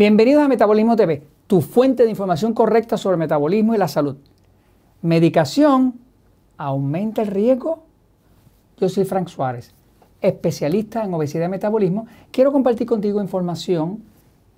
Bienvenidos a Metabolismo TV, tu fuente de información correcta sobre metabolismo y la salud. ¿Medicación aumenta el riesgo? Yo soy Frank Suárez, especialista en obesidad y metabolismo. Quiero compartir contigo información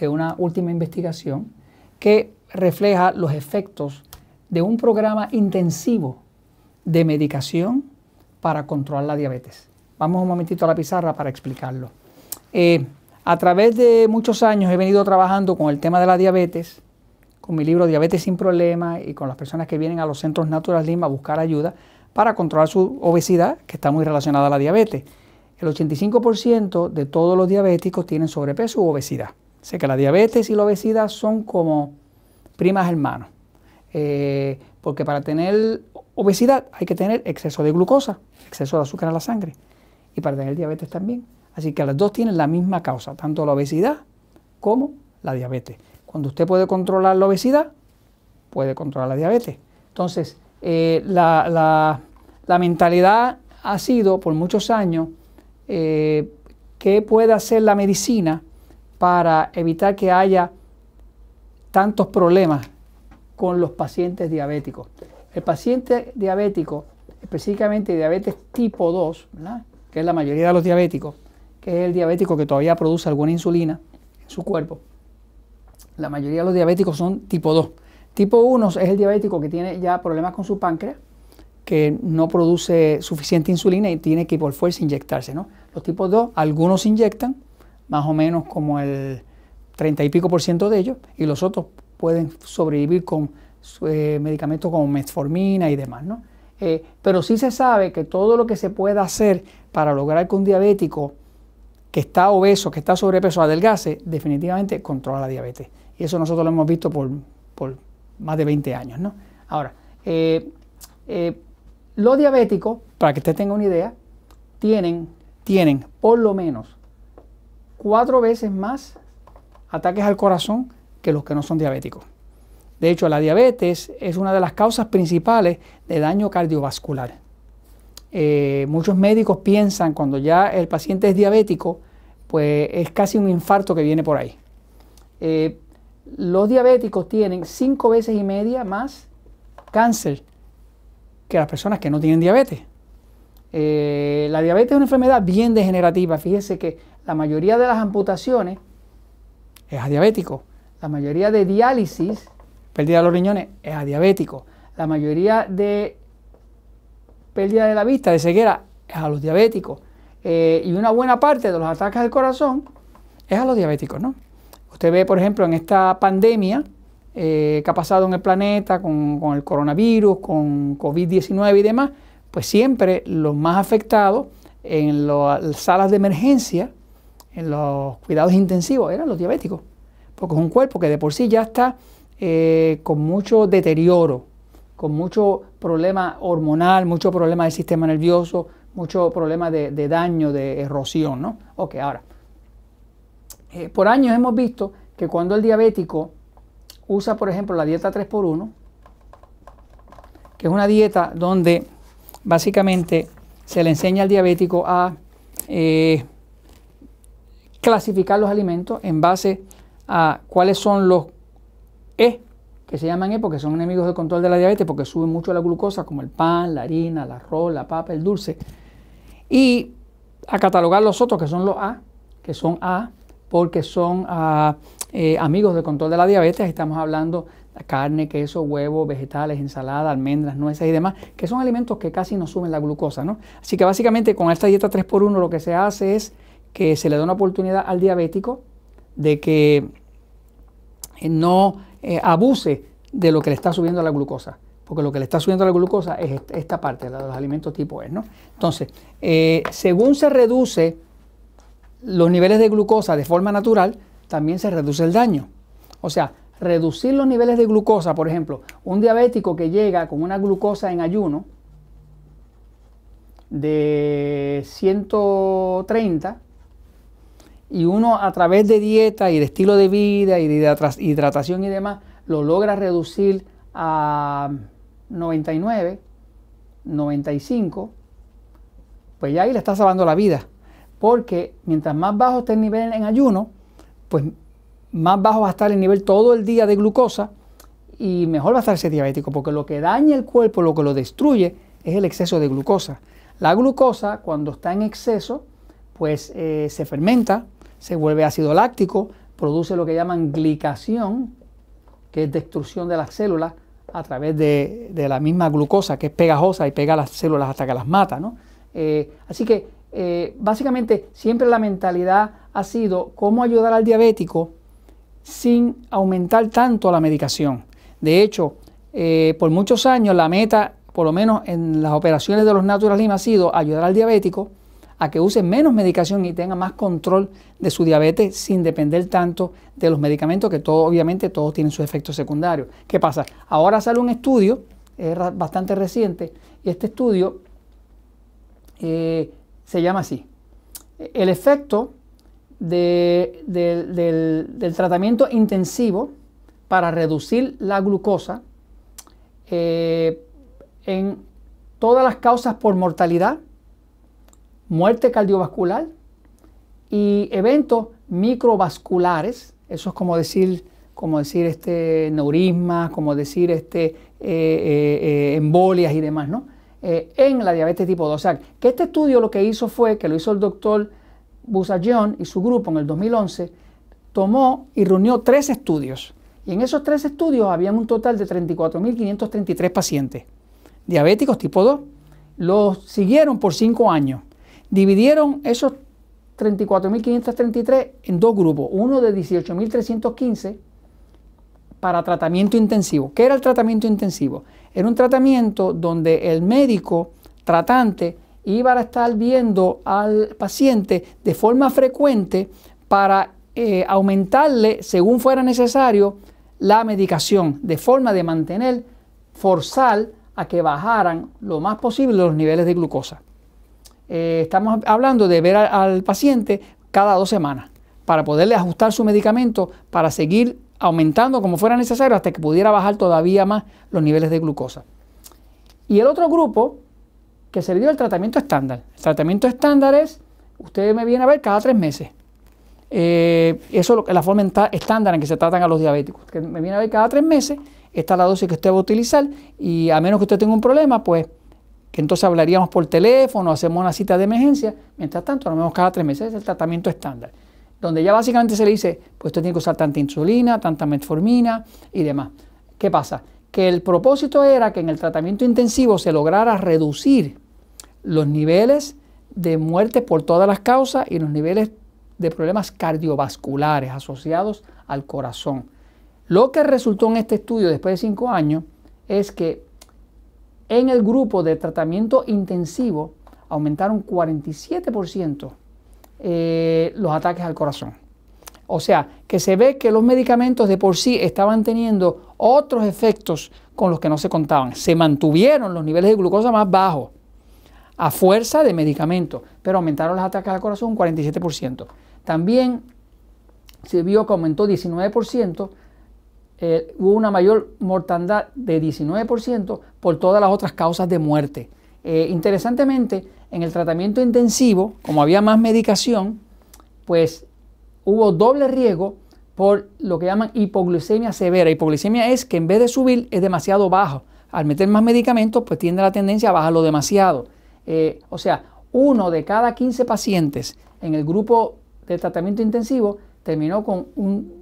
de una última investigación que refleja los efectos de un programa intensivo de medicación para controlar la diabetes. Vamos un momentito a la pizarra para explicarlo. Eh, a través de muchos años he venido trabajando con el tema de la diabetes, con mi libro Diabetes sin Problemas y con las personas que vienen a los centros Natural Slim a buscar ayuda para controlar su obesidad, que está muy relacionada a la diabetes. El 85% de todos los diabéticos tienen sobrepeso u obesidad. Sé que la diabetes y la obesidad son como primas hermanos. Eh, porque para tener obesidad hay que tener exceso de glucosa, exceso de azúcar en la sangre. Y para tener diabetes también. Así que las dos tienen la misma causa, tanto la obesidad como la diabetes. Cuando usted puede controlar la obesidad, puede controlar la diabetes. Entonces, eh, la, mentalidad ha sido por muchos años eh, qué puede hacer la medicina para evitar que haya tantos problemas con los pacientes diabéticos. El paciente diabético, específicamente diabetes tipo 2, que es la mayoría de los diabéticos, que es el diabético que todavía produce alguna insulina en su cuerpo. La mayoría de los diabéticos son tipo 2. Tipo 1 es el diabético que tiene ya problemas con su páncreas, que no produce suficiente insulina y tiene que por fuerza inyectarse. ¿no? Los tipos 2, algunos inyectan, más o menos como el 30 y pico por ciento de ellos, y los otros pueden sobrevivir con eh, medicamentos como metformina y demás. ¿no? Eh, pero sí se sabe que todo lo que se pueda hacer para lograr que un diabético que está obeso, que está sobrepeso, adelgase, definitivamente controla la diabetes. Y eso nosotros lo hemos visto por, más de 20 años. ¿no? Ahora, eh, eh, los diabéticos, para que usted tenga una idea, tienen, tienen por lo menos cuatro veces más ataques al corazón que los que no son diabéticos. De hecho, la diabetes es una de las causas principales de daño cardiovascular. Eh, muchos médicos piensan cuando ya el paciente es diabético, pues es casi un infarto que viene por ahí. Eh, los diabéticos tienen cinco veces y media más cáncer que las personas que no tienen diabetes. Eh, la diabetes es una enfermedad bien degenerativa. Fíjese que la mayoría de las amputaciones es a diabético. La mayoría de diálisis, pérdida de los riñones, es a diabético. La mayoría de pérdida de la vista, de ceguera, es a los diabéticos. Eh, y una buena parte de los ataques del corazón es a los diabéticos, ¿no? Usted ve, por ejemplo, en esta pandemia eh, que ha pasado en el planeta con, el coronavirus, con COVID-19 y demás, pues siempre los más afectados en las salas de emergencia, en los cuidados intensivos, eran los diabéticos, porque es un cuerpo que de por sí ya está eh, con mucho deterioro, con mucho problema hormonal, mucho problema del sistema nervioso, mucho problema de, daño, de erosión, ¿no? Ok, ahora, eh, por años hemos visto que cuando el diabético usa, por ejemplo, la dieta 3x1, que es una dieta donde básicamente se le enseña al diabético a eh, clasificar los alimentos en base a cuáles son los E que se llaman E porque son enemigos del control de la diabetes porque suben mucho la glucosa, como el pan, la harina, el arroz, la papa, el dulce. Y a catalogar los otros, que son los A, que son A, porque son eh, amigos del control de la diabetes. Estamos hablando de carne, queso, huevo, vegetales, ensalada, almendras, nueces y demás, que son alimentos que casi no suben la glucosa. ¿no? Así que básicamente con esta dieta 3x1 lo que se hace es que se le da una oportunidad al diabético de que no eh, abuse de lo que le está subiendo la glucosa. Porque lo que le está subiendo la glucosa es esta parte, la de los alimentos tipo E. ¿no? Entonces, eh, según se reduce los niveles de glucosa de forma natural, también se reduce el daño. O sea, reducir los niveles de glucosa, por ejemplo, un diabético que llega con una glucosa en ayuno de 130 y uno a través de dieta y de estilo de vida y de hidratación y demás lo logra reducir a 99, 95, pues ya ahí le está salvando la vida. Porque mientras más bajo esté el nivel en ayuno, pues más bajo va a estar el nivel todo el día de glucosa y mejor va a estar ese diabético, porque lo que daña el cuerpo, lo que lo destruye, es el exceso de glucosa. La glucosa, cuando está en exceso, pues eh, se fermenta, se vuelve ácido láctico, produce lo que llaman glicación, que es destrucción de las células a través de, la misma glucosa, que es pegajosa y pega las células hasta que las mata. Eh, así que eh, básicamente siempre la mentalidad ha sido cómo ayudar al diabético sin aumentar tanto la medicación. De hecho, eh, por muchos años la meta, por lo menos en las operaciones de los Natural ha sido ayudar al diabético a que use menos medicación y tenga más control de su diabetes sin depender tanto de los medicamentos, que todo, obviamente todos tienen sus efectos secundarios. ¿Qué pasa? Ahora sale un estudio, es bastante reciente, y este estudio eh, se llama así. El efecto del, tratamiento intensivo para reducir la glucosa eh, en todas las causas por mortalidad, muerte cardiovascular y eventos microvasculares, eso es como decir, como decir este neurisma, como decir este eh, eh, embolias y demás, ¿no? en la diabetes tipo 2. O sea, que este estudio lo que hizo fue, que lo hizo el doctor Busayon y su grupo en el 2011, tomó y reunió tres estudios y en esos tres estudios habían un total de 34.533 pacientes diabéticos tipo 2. Los siguieron por cinco años. Dividieron esos 34.533 en dos grupos. Uno de 18.315 para tratamiento intensivo. ¿Qué era el tratamiento intensivo? Era un tratamiento donde el médico tratante iba a estar viendo al paciente de forma frecuente para eh, aumentarle, según fuera necesario, la medicación de forma de mantener, forzar a que bajaran lo más posible los niveles de glucosa. Eh, estamos hablando de ver al paciente cada dos semanas para poderle ajustar su medicamento para seguir aumentando como fuera necesario hasta que pudiera bajar todavía más los niveles de glucosa. Y el otro grupo que se le dio el tratamiento estándar. El tratamiento estándar es, usted me viene a ver cada tres meses. Eh, eso es la forma estándar en que se tratan a los diabéticos. Que me viene a ver cada tres meses, esta es la dosis que usted va a utilizar y a menos que usted tenga un problema, pues que entonces hablaríamos por teléfono, hacemos una cita de emergencia. Mientras tanto, nos vemos cada tres meses, es el tratamiento estándar. Donde ya básicamente se le dice, pues usted tiene que usar tanta insulina, tanta metformina y demás. ¿Qué pasa? Que el propósito era que en el tratamiento intensivo se lograra reducir los niveles de muerte por todas las causas y los niveles de problemas cardiovasculares asociados al corazón. Lo que resultó en este estudio después de cinco años es que en el grupo de tratamiento intensivo aumentaron 47% eh, los ataques al corazón. O sea, que se ve que los medicamentos de por sí estaban teniendo otros efectos con los que no se contaban. Se mantuvieron los niveles de glucosa más bajos a fuerza de medicamentos, pero aumentaron los ataques al corazón un 47%. También se vio que aumentó 19%, eh, hubo una mayor mortandad de 19% por todas las otras causas de muerte. Eh, interesantemente, en el tratamiento intensivo, como había más medicación, pues hubo doble riesgo por lo que llaman hipoglucemia severa. Hipoglucemia es que en vez de subir es demasiado bajo. Al meter más medicamentos, pues tiende la tendencia a bajarlo demasiado. Eh, o sea, uno de cada 15 pacientes en el grupo de tratamiento intensivo terminó con un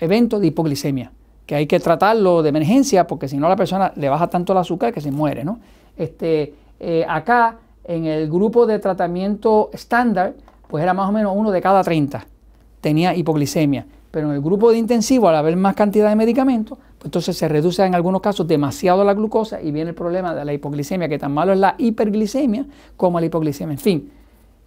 evento de hipoglicemia, que hay que tratarlo de emergencia porque si no la persona le baja tanto el azúcar que se muere. ¿no? Este, eh, acá, en el grupo de tratamiento estándar, pues era más o menos uno de cada 30 tenía hipoglicemia. Pero en el grupo de intensivo, al haber más cantidad de medicamentos, pues entonces se reduce en algunos casos demasiado la glucosa y viene el problema de la hipoglicemia, que tan malo es la hiperglicemia como la hipoglicemia. En fin,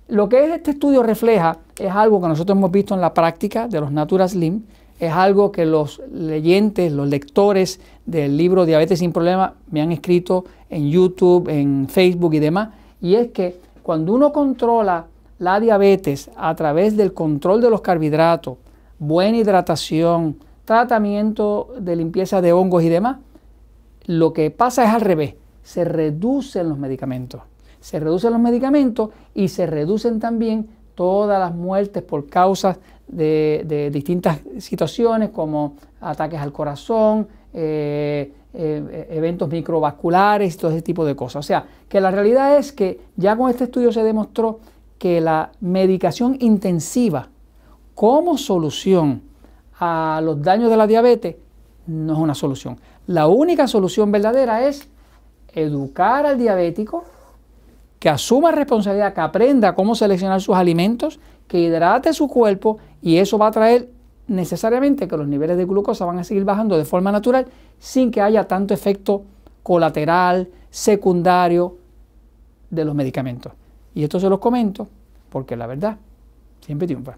lo que este estudio refleja es algo que nosotros hemos visto en la práctica de los Natura Slim, es algo que los leyentes, los lectores del libro Diabetes sin Problema me han escrito en YouTube, en Facebook y demás, y es que cuando uno controla la diabetes a través del control de los carbohidratos, buena hidratación, tratamiento de limpieza de hongos y demás, lo que pasa es al revés, se reducen los medicamentos. Se reducen los medicamentos y se reducen también todas las muertes por causas de, distintas situaciones como ataques al corazón, eh, eh, eventos microvasculares, todo ese tipo de cosas. O sea, que la realidad es que ya con este estudio se demostró que la medicación intensiva como solución a los daños de la diabetes no es una solución. La única solución verdadera es educar al diabético, que asuma responsabilidad, que aprenda cómo seleccionar sus alimentos, que hidrate su cuerpo y eso va a traer necesariamente que los niveles de glucosa van a seguir bajando de forma natural sin que haya tanto efecto colateral, secundario de los medicamentos. Y esto se los comento porque la verdad siempre triunfa.